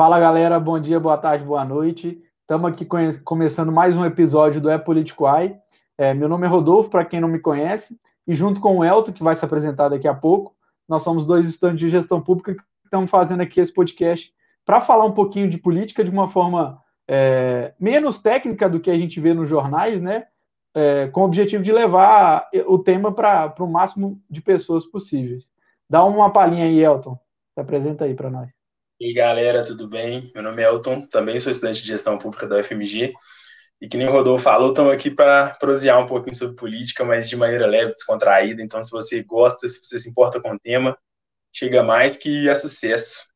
Fala galera, bom dia, boa tarde, boa noite. Estamos aqui começando mais um episódio do É Político AI. É, meu nome é Rodolfo, para quem não me conhece, e junto com o Elton, que vai se apresentar daqui a pouco, nós somos dois estudantes de gestão pública que estamos fazendo aqui esse podcast para falar um pouquinho de política de uma forma é, menos técnica do que a gente vê nos jornais, né? É, com o objetivo de levar o tema para o máximo de pessoas possíveis. Dá uma palhinha aí, Elton. Se apresenta aí para nós. E aí, galera, tudo bem? Meu nome é Elton, também sou estudante de gestão pública da UFMG. E que nem o Rodolfo falou, estamos aqui para prosear um pouquinho sobre política, mas de maneira leve, descontraída. Então, se você gosta, se você se importa com o tema, chega mais que é sucesso.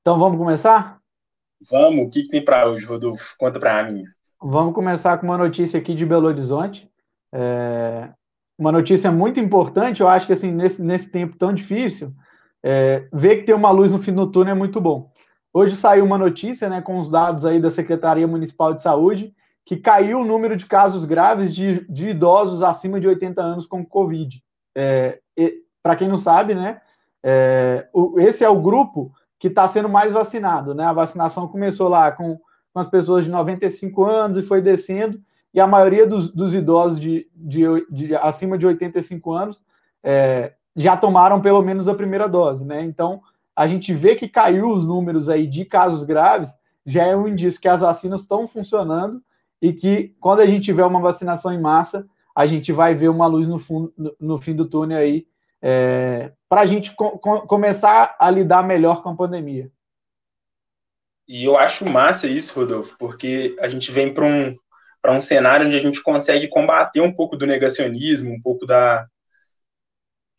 Então, vamos começar? Vamos. O que, que tem para hoje, Rodolfo? Conta para mim. Vamos começar com uma notícia aqui de Belo Horizonte. É uma notícia muito importante, eu acho que assim, nesse, nesse tempo tão difícil, é, ver que tem uma luz no fim do túnel é muito bom. Hoje saiu uma notícia, né, com os dados aí da Secretaria Municipal de Saúde, que caiu o número de casos graves de, de idosos acima de 80 anos com Covid. É, Para quem não sabe, né, é, o, esse é o grupo que está sendo mais vacinado, né? A vacinação começou lá com, com as pessoas de 95 anos e foi descendo, e a maioria dos, dos idosos de, de, de, acima de 85 anos é, já tomaram pelo menos a primeira dose, né? Então, a gente vê que caiu os números aí de casos graves, já é um indício que as vacinas estão funcionando e que quando a gente tiver uma vacinação em massa, a gente vai ver uma luz no, fundo, no fim do túnel aí, é, para a gente co começar a lidar melhor com a pandemia. E eu acho massa isso, Rodolfo, porque a gente vem para um, um cenário onde a gente consegue combater um pouco do negacionismo, um pouco da,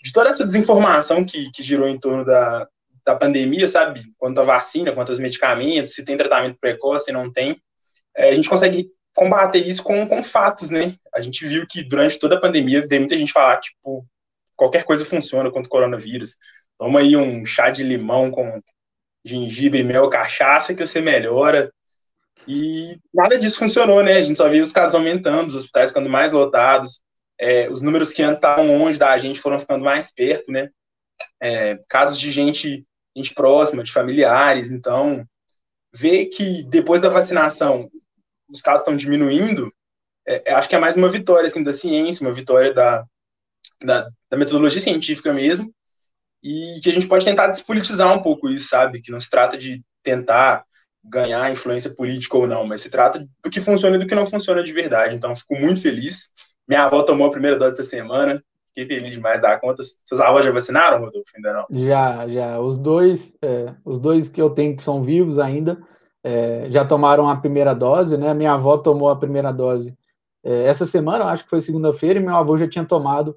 de toda essa desinformação que, que girou em torno da, da pandemia, sabe? Quanto à vacina, quanto aos medicamentos, se tem tratamento precoce, se não tem, é, a gente consegue combater isso com, com fatos, né? A gente viu que durante toda a pandemia veio muita gente falar, tipo, qualquer coisa funciona contra o coronavírus. Toma aí um chá de limão com gengibre, mel, cachaça que você melhora. E nada disso funcionou, né? A gente só viu os casos aumentando, os hospitais ficando mais lotados, é, os números que antes estavam longe da gente foram ficando mais perto, né? É, casos de gente, gente próxima, de familiares. Então, ver que depois da vacinação os casos estão diminuindo, é, é, acho que é mais uma vitória assim, da ciência, uma vitória da, da, da, metodologia científica mesmo, e que a gente pode tentar despolitizar um pouco isso, sabe? Que não se trata de tentar ganhar influência política ou não, mas se trata do que funciona e do que não funciona de verdade. Então, fico muito feliz minha avó tomou a primeira dose essa semana. Fiquei feliz demais da conta. Seus avós já vacinaram, Rodolfo? Ainda não? Já, já. Os dois, é, os dois que eu tenho que são vivos ainda, é, já tomaram a primeira dose, né? Minha avó tomou a primeira dose é, essa semana, acho que foi segunda-feira, e meu avô já tinha tomado,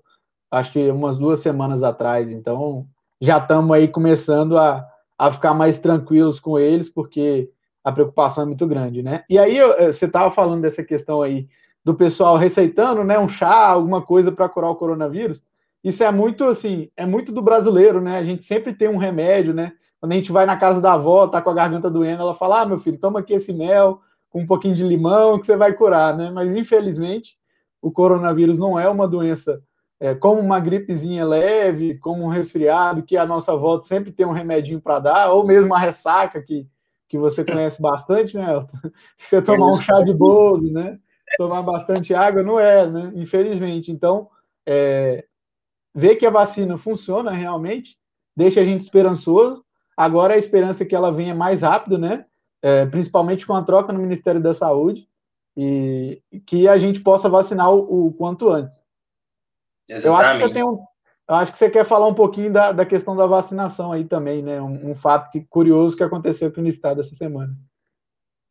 acho que umas duas semanas atrás. Então, já estamos aí começando a, a ficar mais tranquilos com eles, porque a preocupação é muito grande, né? E aí, é, você estava falando dessa questão aí do pessoal receitando, né, um chá, alguma coisa para curar o coronavírus. Isso é muito assim, é muito do brasileiro, né? A gente sempre tem um remédio, né? Quando a gente vai na casa da avó, tá com a garganta doendo, ela fala: "Ah, meu filho, toma aqui esse mel com um pouquinho de limão que você vai curar", né? Mas infelizmente, o coronavírus não é uma doença é, como uma gripezinha leve, como um resfriado, que a nossa volta sempre tem um remedinho para dar, ou mesmo a ressaca que, que você conhece bastante, né, Elton? Você tomar um chá de bolo, né? Tomar bastante água, não é, né? Infelizmente. Então, é, ver que a vacina funciona realmente deixa a gente esperançoso. Agora a esperança é que ela venha mais rápido, né? É, principalmente com a troca no Ministério da Saúde e que a gente possa vacinar o, o quanto antes. Exatamente. Eu acho que você tem um, eu acho que você quer falar um pouquinho da, da questão da vacinação aí também, né? Um, um fato que, curioso que aconteceu aqui no estado essa semana.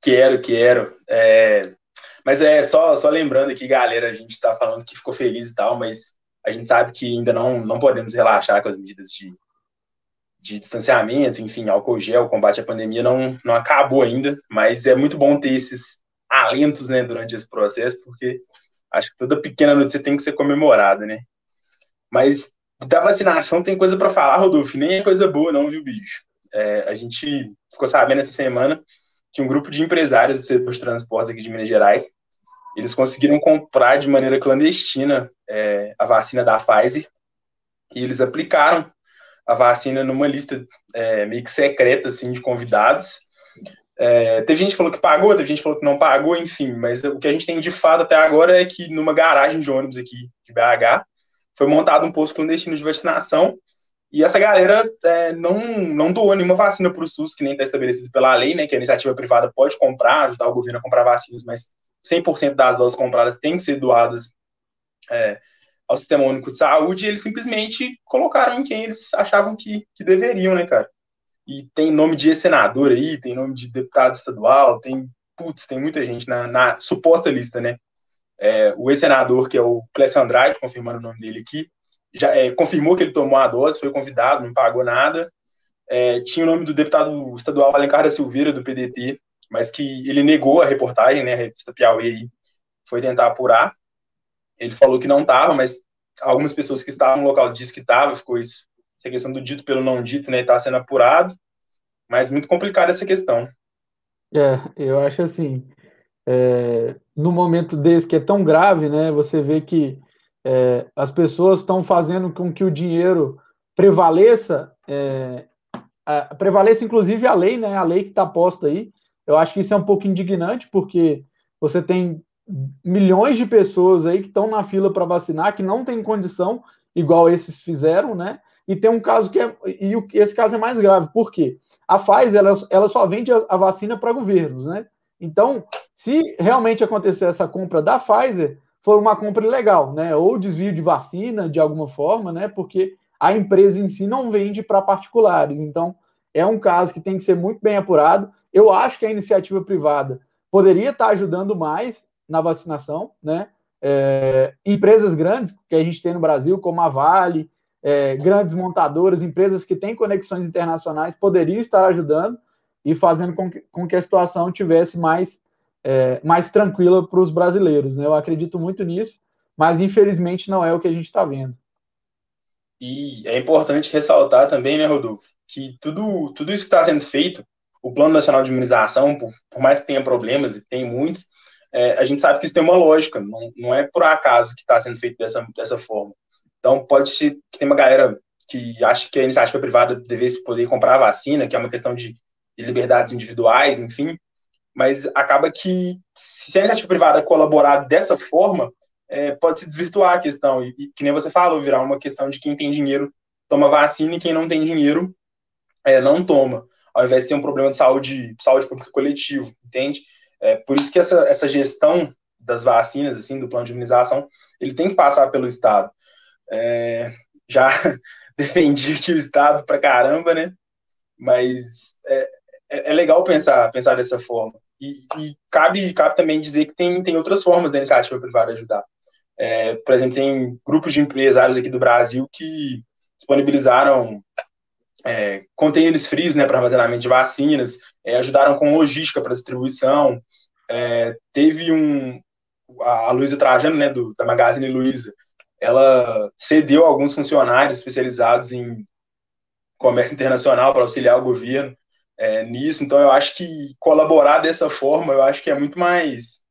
Quero, quero. É, mas é só, só lembrando aqui, galera, a gente está falando que ficou feliz e tal, mas a gente sabe que ainda não, não podemos relaxar com as medidas de, de distanciamento, enfim, álcool gel, combate à pandemia não, não acabou ainda, mas é muito bom ter esses alentos, né, durante esse processo, porque acho que toda pequena notícia tem que ser comemorada, né? Mas da vacinação tem coisa para falar, Rodolfo, nem é coisa boa não, viu, bicho? É, a gente ficou sabendo essa semana que um grupo de empresários do setor de transportes aqui de Minas Gerais, eles conseguiram comprar de maneira clandestina é, a vacina da Pfizer. E eles aplicaram a vacina numa lista é, meio que secreta, assim, de convidados. É, teve gente que falou que pagou, teve gente que falou que não pagou, enfim, mas o que a gente tem de fato até agora é que numa garagem de ônibus aqui de BH foi montado um posto clandestino de vacinação e essa galera é, não, não doou nenhuma vacina para o SUS, que nem está estabelecido pela lei, né, que a iniciativa privada pode comprar, ajudar o governo a comprar vacinas, mas 100% das doses compradas têm que ser doadas é, ao Sistema Único de Saúde, e eles simplesmente colocaram em quem eles achavam que, que deveriam, né, cara? E tem nome de senador aí, tem nome de deputado estadual, tem, putz, tem muita gente na, na suposta lista, né? É, o ex-senador, que é o Clécio Andrade, confirmando o nome dele aqui, já é, confirmou que ele tomou a dose, foi convidado, não pagou nada. É, tinha o nome do deputado estadual Alencar da Silveira, do PDT, mas que ele negou a reportagem, né, a revista Piauí foi tentar apurar. Ele falou que não estava, mas algumas pessoas que estavam no local disse que estava, ficou isso, essa questão do dito pelo não dito, né, está sendo apurado, mas muito complicada essa questão. É, eu acho assim, é, no momento desse que é tão grave, né, você vê que é, as pessoas estão fazendo com que o dinheiro prevaleça, é, a, prevaleça inclusive a lei, né, a lei que está posta aí. Eu acho que isso é um pouco indignante, porque você tem milhões de pessoas aí que estão na fila para vacinar, que não tem condição, igual esses fizeram, né? E tem um caso que é. E esse caso é mais grave, por quê? A Pfizer ela, ela só vende a, a vacina para governos, né? Então, se realmente acontecer essa compra da Pfizer, foi uma compra ilegal, né? Ou desvio de vacina de alguma forma, né? Porque a empresa em si não vende para particulares. Então, é um caso que tem que ser muito bem apurado. Eu acho que a iniciativa privada poderia estar ajudando mais na vacinação, né? É, empresas grandes que a gente tem no Brasil, como a Vale, é, grandes montadoras, empresas que têm conexões internacionais, poderiam estar ajudando e fazendo com que, com que a situação tivesse mais é, mais tranquila para os brasileiros. Né? Eu acredito muito nisso, mas infelizmente não é o que a gente está vendo. E é importante ressaltar também, né, Rodolfo, que tudo, tudo isso que está sendo feito, o Plano Nacional de Imunização, por, por mais que tenha problemas, e tem muitos, é, a gente sabe que isso tem uma lógica, não, não é por acaso que está sendo feito dessa, dessa forma. Então, pode ser que tem uma galera que acha que a iniciativa privada devesse poder comprar a vacina, que é uma questão de, de liberdades individuais, enfim, mas acaba que se a iniciativa privada colaborar dessa forma, é, pode se desvirtuar a questão, e, e, que nem você falou, virar uma questão de quem tem dinheiro toma vacina e quem não tem dinheiro é, não toma, ao invés de ser um problema de saúde, saúde pública coletivo, entende? É, por isso que essa, essa gestão das vacinas, assim, do plano de imunização, ele tem que passar pelo Estado. É, já defendi aqui o Estado pra caramba, né? Mas é, é, é legal pensar, pensar dessa forma. E, e, cabe, cabe também dizer que tem, tem outras formas da iniciativa privada ajudar. É, por exemplo, tem grupos de empresários aqui do Brasil que disponibilizaram é, frios né, para armazenamento de vacinas, é, ajudaram com logística para distribuição. É, teve um. A Luísa Trajano, né, do, da Magazine Luiza, ela cedeu alguns funcionários especializados em comércio internacional para auxiliar o governo é, nisso. Então, eu acho que colaborar dessa forma, eu acho que é muito mais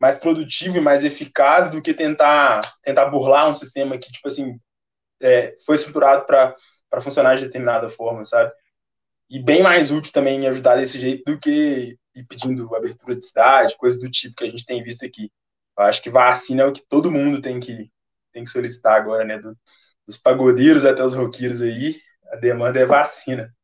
mais produtivo e mais eficaz do que tentar tentar burlar um sistema que tipo assim é, foi estruturado para funcionar de determinada forma, sabe? E bem mais útil também ajudar desse jeito do que ir pedindo abertura de cidade, coisa do tipo que a gente tem visto aqui. Eu acho que vacina é o que todo mundo tem que tem que solicitar agora, né? Do, dos pagodeiros até os roqueiros aí, a demanda é vacina.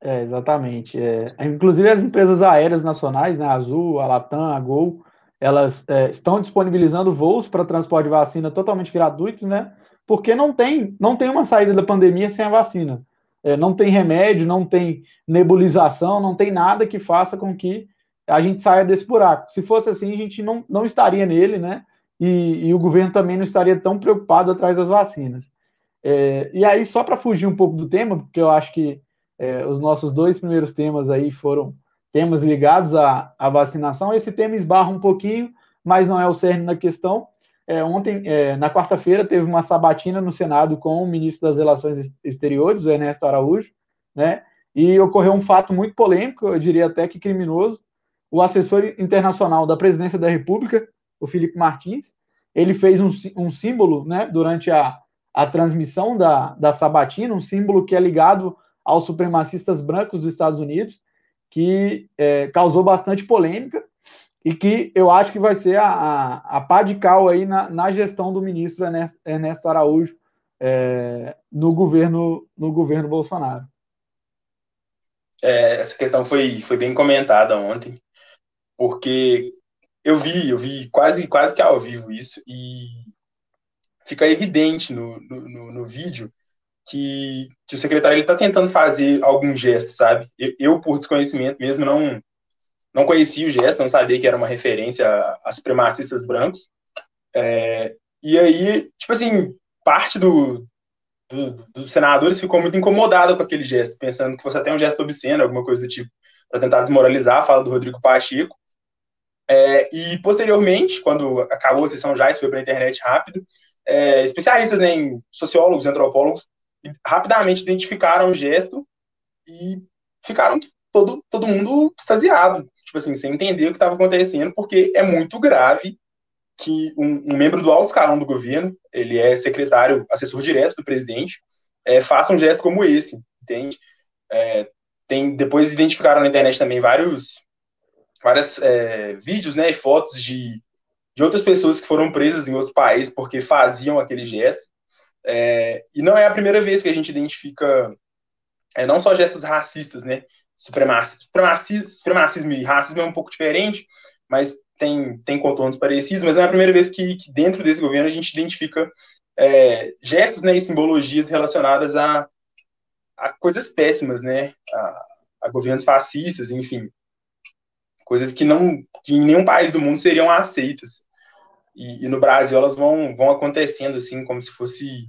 É, exatamente. É, inclusive as empresas aéreas nacionais, né, a Azul, a Latam, a Gol, elas é, estão disponibilizando voos para transporte de vacina totalmente gratuitos, né? Porque não tem, não tem uma saída da pandemia sem a vacina. É, não tem remédio, não tem nebulização, não tem nada que faça com que a gente saia desse buraco. Se fosse assim, a gente não, não estaria nele, né? E, e o governo também não estaria tão preocupado atrás das vacinas. É, e aí, só para fugir um pouco do tema, porque eu acho que é, os nossos dois primeiros temas aí foram temas ligados à, à, vacinação. Esse tema esbarra um pouquinho, mas não é o cerne da questão. É, ontem, é, na quarta-feira, teve uma sabatina no Senado com o ministro das Relações Exteriores, o Ernesto Araújo, né? E ocorreu um fato muito polêmico, eu diria até que criminoso. O assessor internacional da Presidência da República, o Felipe Martins, ele fez um, um símbolo, né, durante a, a transmissão da, da sabatina, um símbolo que é ligado aos supremacistas brancos dos Estados Unidos, que é, causou bastante polêmica e que eu acho que vai ser a, a, a pá de cal aí na, na gestão do ministro Ernesto, Ernesto Araújo é, no governo no governo Bolsonaro. É, essa questão foi, foi bem comentada ontem, porque eu vi, eu vi quase, quase que ao vivo isso, e fica evidente no, no, no vídeo que, que, o secretário está tentando fazer algum gesto, sabe? Eu, eu, por desconhecimento mesmo, não, não conhecia o gesto, não sabia que era uma referência a, supremacistas brancos. É, e aí, tipo assim, parte do, do, dos senadores ficou muito incomodado com aquele gesto, pensando que fosse até um gesto obsceno, alguma coisa do tipo, para tentar desmoralizar a fala do Rodrigo Pacheco. É, e posteriormente, quando acabou a sessão já, isso foi para a internet rápido, é, especialistas né, em sociólogos, antropólogos, rapidamente identificaram o gesto e ficaram todo, todo mundo extasiado, tipo assim, sem entender o que estava acontecendo, porque é muito grave que um, um, membro do alto escalão do governo, ele é secretário, assessor direto do presidente, é, faça um gesto como esse, entende? É, tem, depois identificaram na internet também vários vários é, vídeos né, e fotos de, de outras pessoas que foram presas em outros países porque faziam aquele gesto. É, e não é a primeira vez que a gente identifica é, não só gestos racistas, né? Supremacismo, supremacismo, e racismo é um pouco diferente, mas tem, tem contornos parecidos, mas não é a primeira vez que, que dentro desse governo a gente identifica é, gestos né, e simbologias relacionadas a, a coisas péssimas, né, a, a, governos fascistas, enfim, coisas que não que em nenhum país do mundo seriam aceitas. E, e no Brasil elas vão, vão acontecendo assim, como se fosse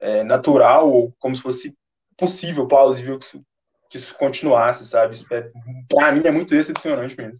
é, natural ou como se fosse possível, plausível que isso, que isso continuasse, sabe? É, Para mim é muito decepcionante mesmo.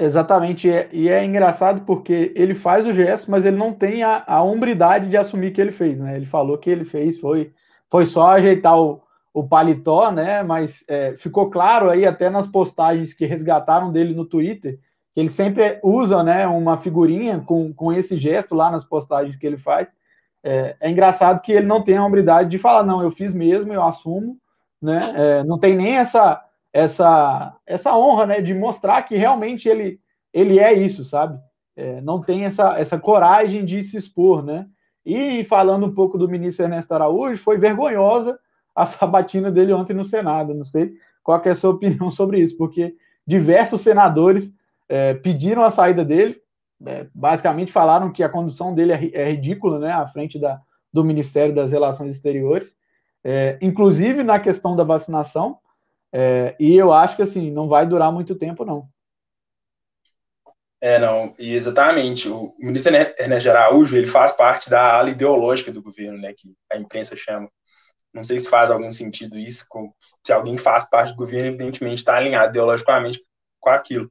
Exatamente, e é engraçado porque ele faz o gesto, mas ele não tem a, a hombridade de assumir que ele fez, né? Ele falou que ele fez, foi, foi só ajeitar o, o paletó, né? Mas é, ficou claro aí até nas postagens que resgataram dele no Twitter, que ele sempre usa né, uma figurinha com, com esse gesto lá nas postagens que ele faz. É, é engraçado que ele não tem a hombridade de falar, não, eu fiz mesmo, eu assumo, né? É, não tem nem essa essa, essa honra, né, de mostrar que realmente ele, ele é isso, sabe? É, não tem essa, essa coragem de se expor, né? E falando um pouco do ministro Ernesto Araújo, foi vergonhosa a sabatina dele ontem no Senado. Não sei qual é a sua opinião sobre isso, porque diversos senadores é, pediram a saída dele, é, basicamente falaram que a condução dele é, é ridícula, né, à frente da, do Ministério das Relações Exteriores, é, inclusive na questão da vacinação. É, e eu acho que assim, não vai durar muito tempo, não. É, não, e exatamente. O ministro Ernesto Araújo, ele faz parte da ala ideológica do governo, né, que a imprensa chama. Não sei se faz algum sentido isso, se alguém faz parte do governo, evidentemente está alinhado ideologicamente com aquilo.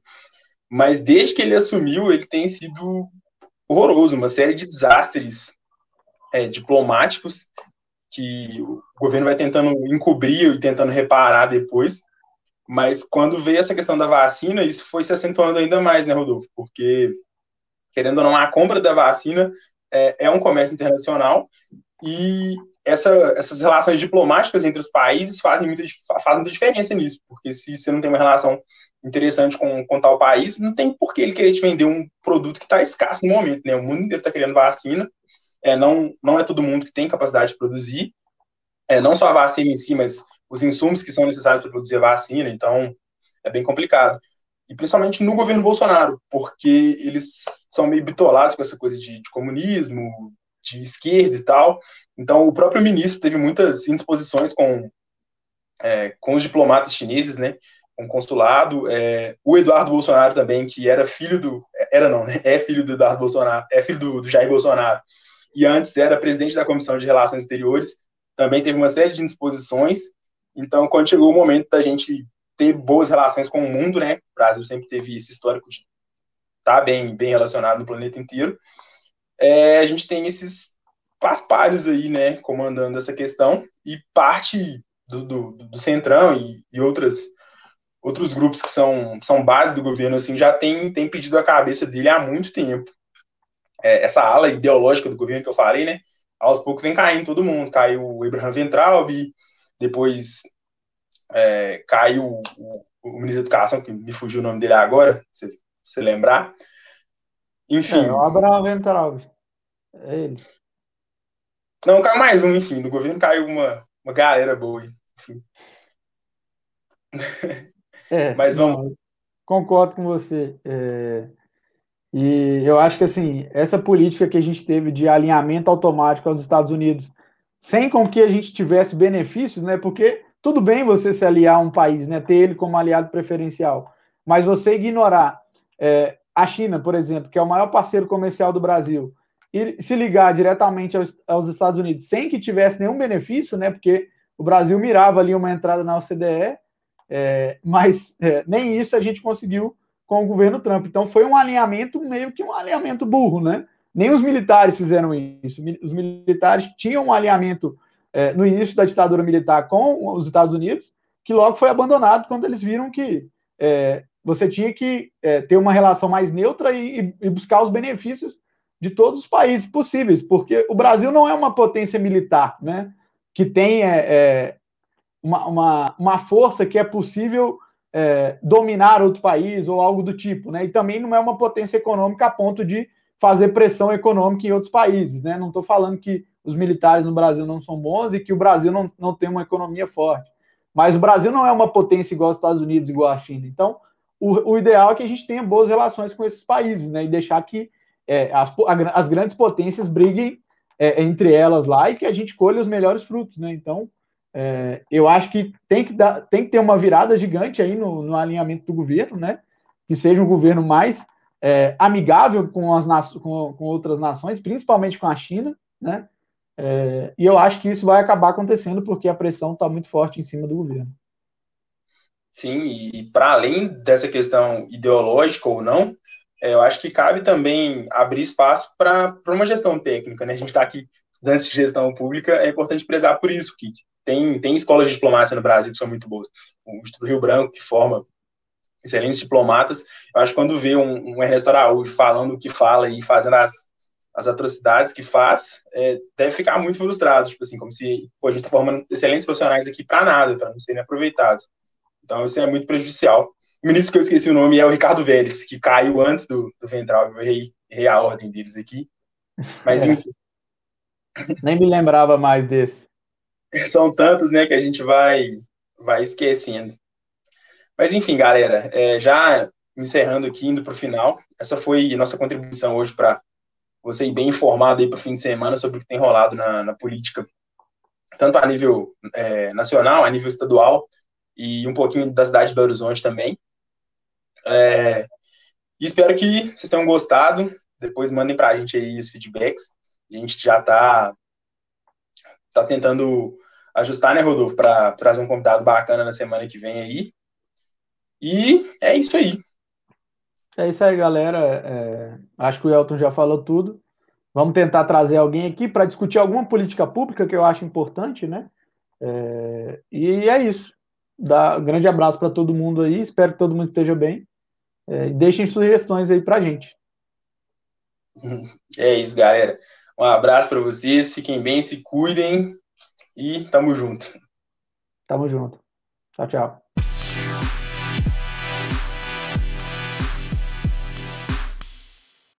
Mas desde que ele assumiu, ele tem sido horroroso, uma série de desastres é, diplomáticos que o governo vai tentando encobrir e tentando reparar depois. Mas quando veio essa questão da vacina, isso foi se acentuando ainda mais, né, Rodolfo? Porque, querendo ou não, a compra da vacina é, é um comércio internacional e essa, essas relações diplomáticas entre os países fazem muita, fazem muita diferença nisso, porque se você não tem uma relação interessante com, com tal país, não tem por que ele querer te vender um produto que está escasso no momento, né? O mundo inteiro está querendo vacina, é, não, não é todo mundo que tem capacidade de produzir, é, não só a vacina em si, mas os insumos que são necessários para produzir a vacina, então é bem complicado. E principalmente no governo Bolsonaro, porque eles são meio bitolados com essa coisa de, de comunismo, de esquerda e tal. Então, o próprio ministro teve muitas indisposições com, é, com os diplomatas chineses, né? Com o consulado. É, o Eduardo Bolsonaro também, que era filho do. Era não, né? É filho do Eduardo Bolsonaro, é filho do, do Jair Bolsonaro e antes era presidente da Comissão de Relações Exteriores, também teve uma série de indisposições. Então, quando chegou o momento da gente ter boas relações com o mundo, né? O Brasil sempre teve esse histórico de estar tá bem, bem relacionado no planeta inteiro. É, a gente tem esses paspalhos aí, né, comandando essa questão, e parte do, do, do Centrão e, e, outras, outros grupos que são, são base do governo, assim, já tem, tem pedido a cabeça dele há muito tempo é, essa ala ideológica do governo que eu falei, né? aos poucos vem caindo todo mundo. Caiu o Abraham Ventralb, depois é, caiu o, o, ministro da Educação, que me fugiu o nome dele agora, se você lembrar. Enfim. É, o Abraham Ventralb. É ele. Não, caiu mais um, enfim. Do governo caiu uma, uma galera boa. Enfim. É, Mas vamos. Concordo com você. É, e eu acho que assim, essa política que a gente teve de alinhamento automático aos Estados Unidos, sem com que a gente tivesse benefícios, né? Porque tudo bem você se aliar a um país, né? Ter ele como aliado preferencial, mas você ignorar é, a China, por exemplo, que é o maior parceiro comercial do Brasil, e se ligar diretamente aos, aos Estados Unidos sem que tivesse nenhum benefício, né? Porque o Brasil mirava ali uma entrada na OCDE, é, mas é, nem isso a gente conseguiu com o governo Trump. Então foi um alinhamento meio que um alinhamento burro, né? Nem os militares fizeram isso. Os militares tinham um alinhamento é, no início da ditadura militar com os Estados Unidos, que logo foi abandonado quando eles viram que é, você tinha que é, ter uma relação mais neutra e, e, buscar os benefícios de todos os países possíveis, porque o Brasil não é uma potência militar, né? Que tem é, é, uma, uma, uma força que é possível é, dominar outro país ou algo do tipo, né? E também não é uma potência econômica a ponto de fazer pressão econômica em outros países, né? Não estou falando que os militares no Brasil não são bons e que o Brasil não, não tem uma economia forte. Mas o Brasil não é uma potência igual aos Estados Unidos, igual à China. Então, o, o ideal é que a gente tenha boas relações com esses países, né? E deixar que é, as, as grandes potências briguem é, entre elas lá e que a gente colhe os melhores frutos, né? Então, é, eu acho que tem que, dar, tem que ter uma virada gigante aí no, no alinhamento do governo, né? Que seja um governo mais é, amigável com, as com, com, outras nações, principalmente com a China, né? É, e eu acho que isso vai acabar acontecendo porque a pressão está muito forte em cima do governo. Sim, e, para além dessa questão ideológica ou não, é, eu acho que cabe também abrir espaço para uma gestão técnica, né? A gente está aqui, estudantes de gestão pública, é importante prezar por isso, que tem, tem escolas de diplomacia no Brasil que são muito boas. O Instituto Rio Branco, que forma excelentes diplomatas. Eu acho que quando vê um, um Ernesto Araújo falando o que fala e fazendo as, as atrocidades que faz, é, deve ficar muito frustrado, tipo assim, como se pô, a gente está formando excelentes profissionais aqui para nada, para não serem aproveitados. Então, isso é muito prejudicial. O ministro que eu esqueci o nome é o Ricardo Vélez, que caiu antes do, do Ventral, eu errei, errei a ordem deles aqui. Mas, é. enfim. Nem me lembrava mais desse. são tantos, né, que a gente vai, vai esquecendo. Mas enfim, galera, é, já encerrando aqui, indo para o final, essa foi nossa contribuição hoje para você ir bem informado aí para o fim de semana sobre o que tem rolado na, na política, tanto a nível é, nacional, a nível estadual e um pouquinho da cidade de Belo Horizonte também. É, e espero que vocês tenham gostado. Depois mandem para a gente aí os feedbacks. A gente já está tá tentando ajustar, né, Rodolfo, para trazer um convidado bacana na semana que vem aí. E é isso aí. É isso aí, galera. É, acho que o Elton já falou tudo. Vamos tentar trazer alguém aqui para discutir alguma política pública que eu acho importante, né? É, e é isso. Dá um grande abraço para todo mundo aí. Espero que todo mundo esteja bem. É, deixem sugestões aí para gente. É isso, galera. Um abraço para vocês, fiquem bem, se cuidem e tamo junto. Tamo junto. Tchau, tchau.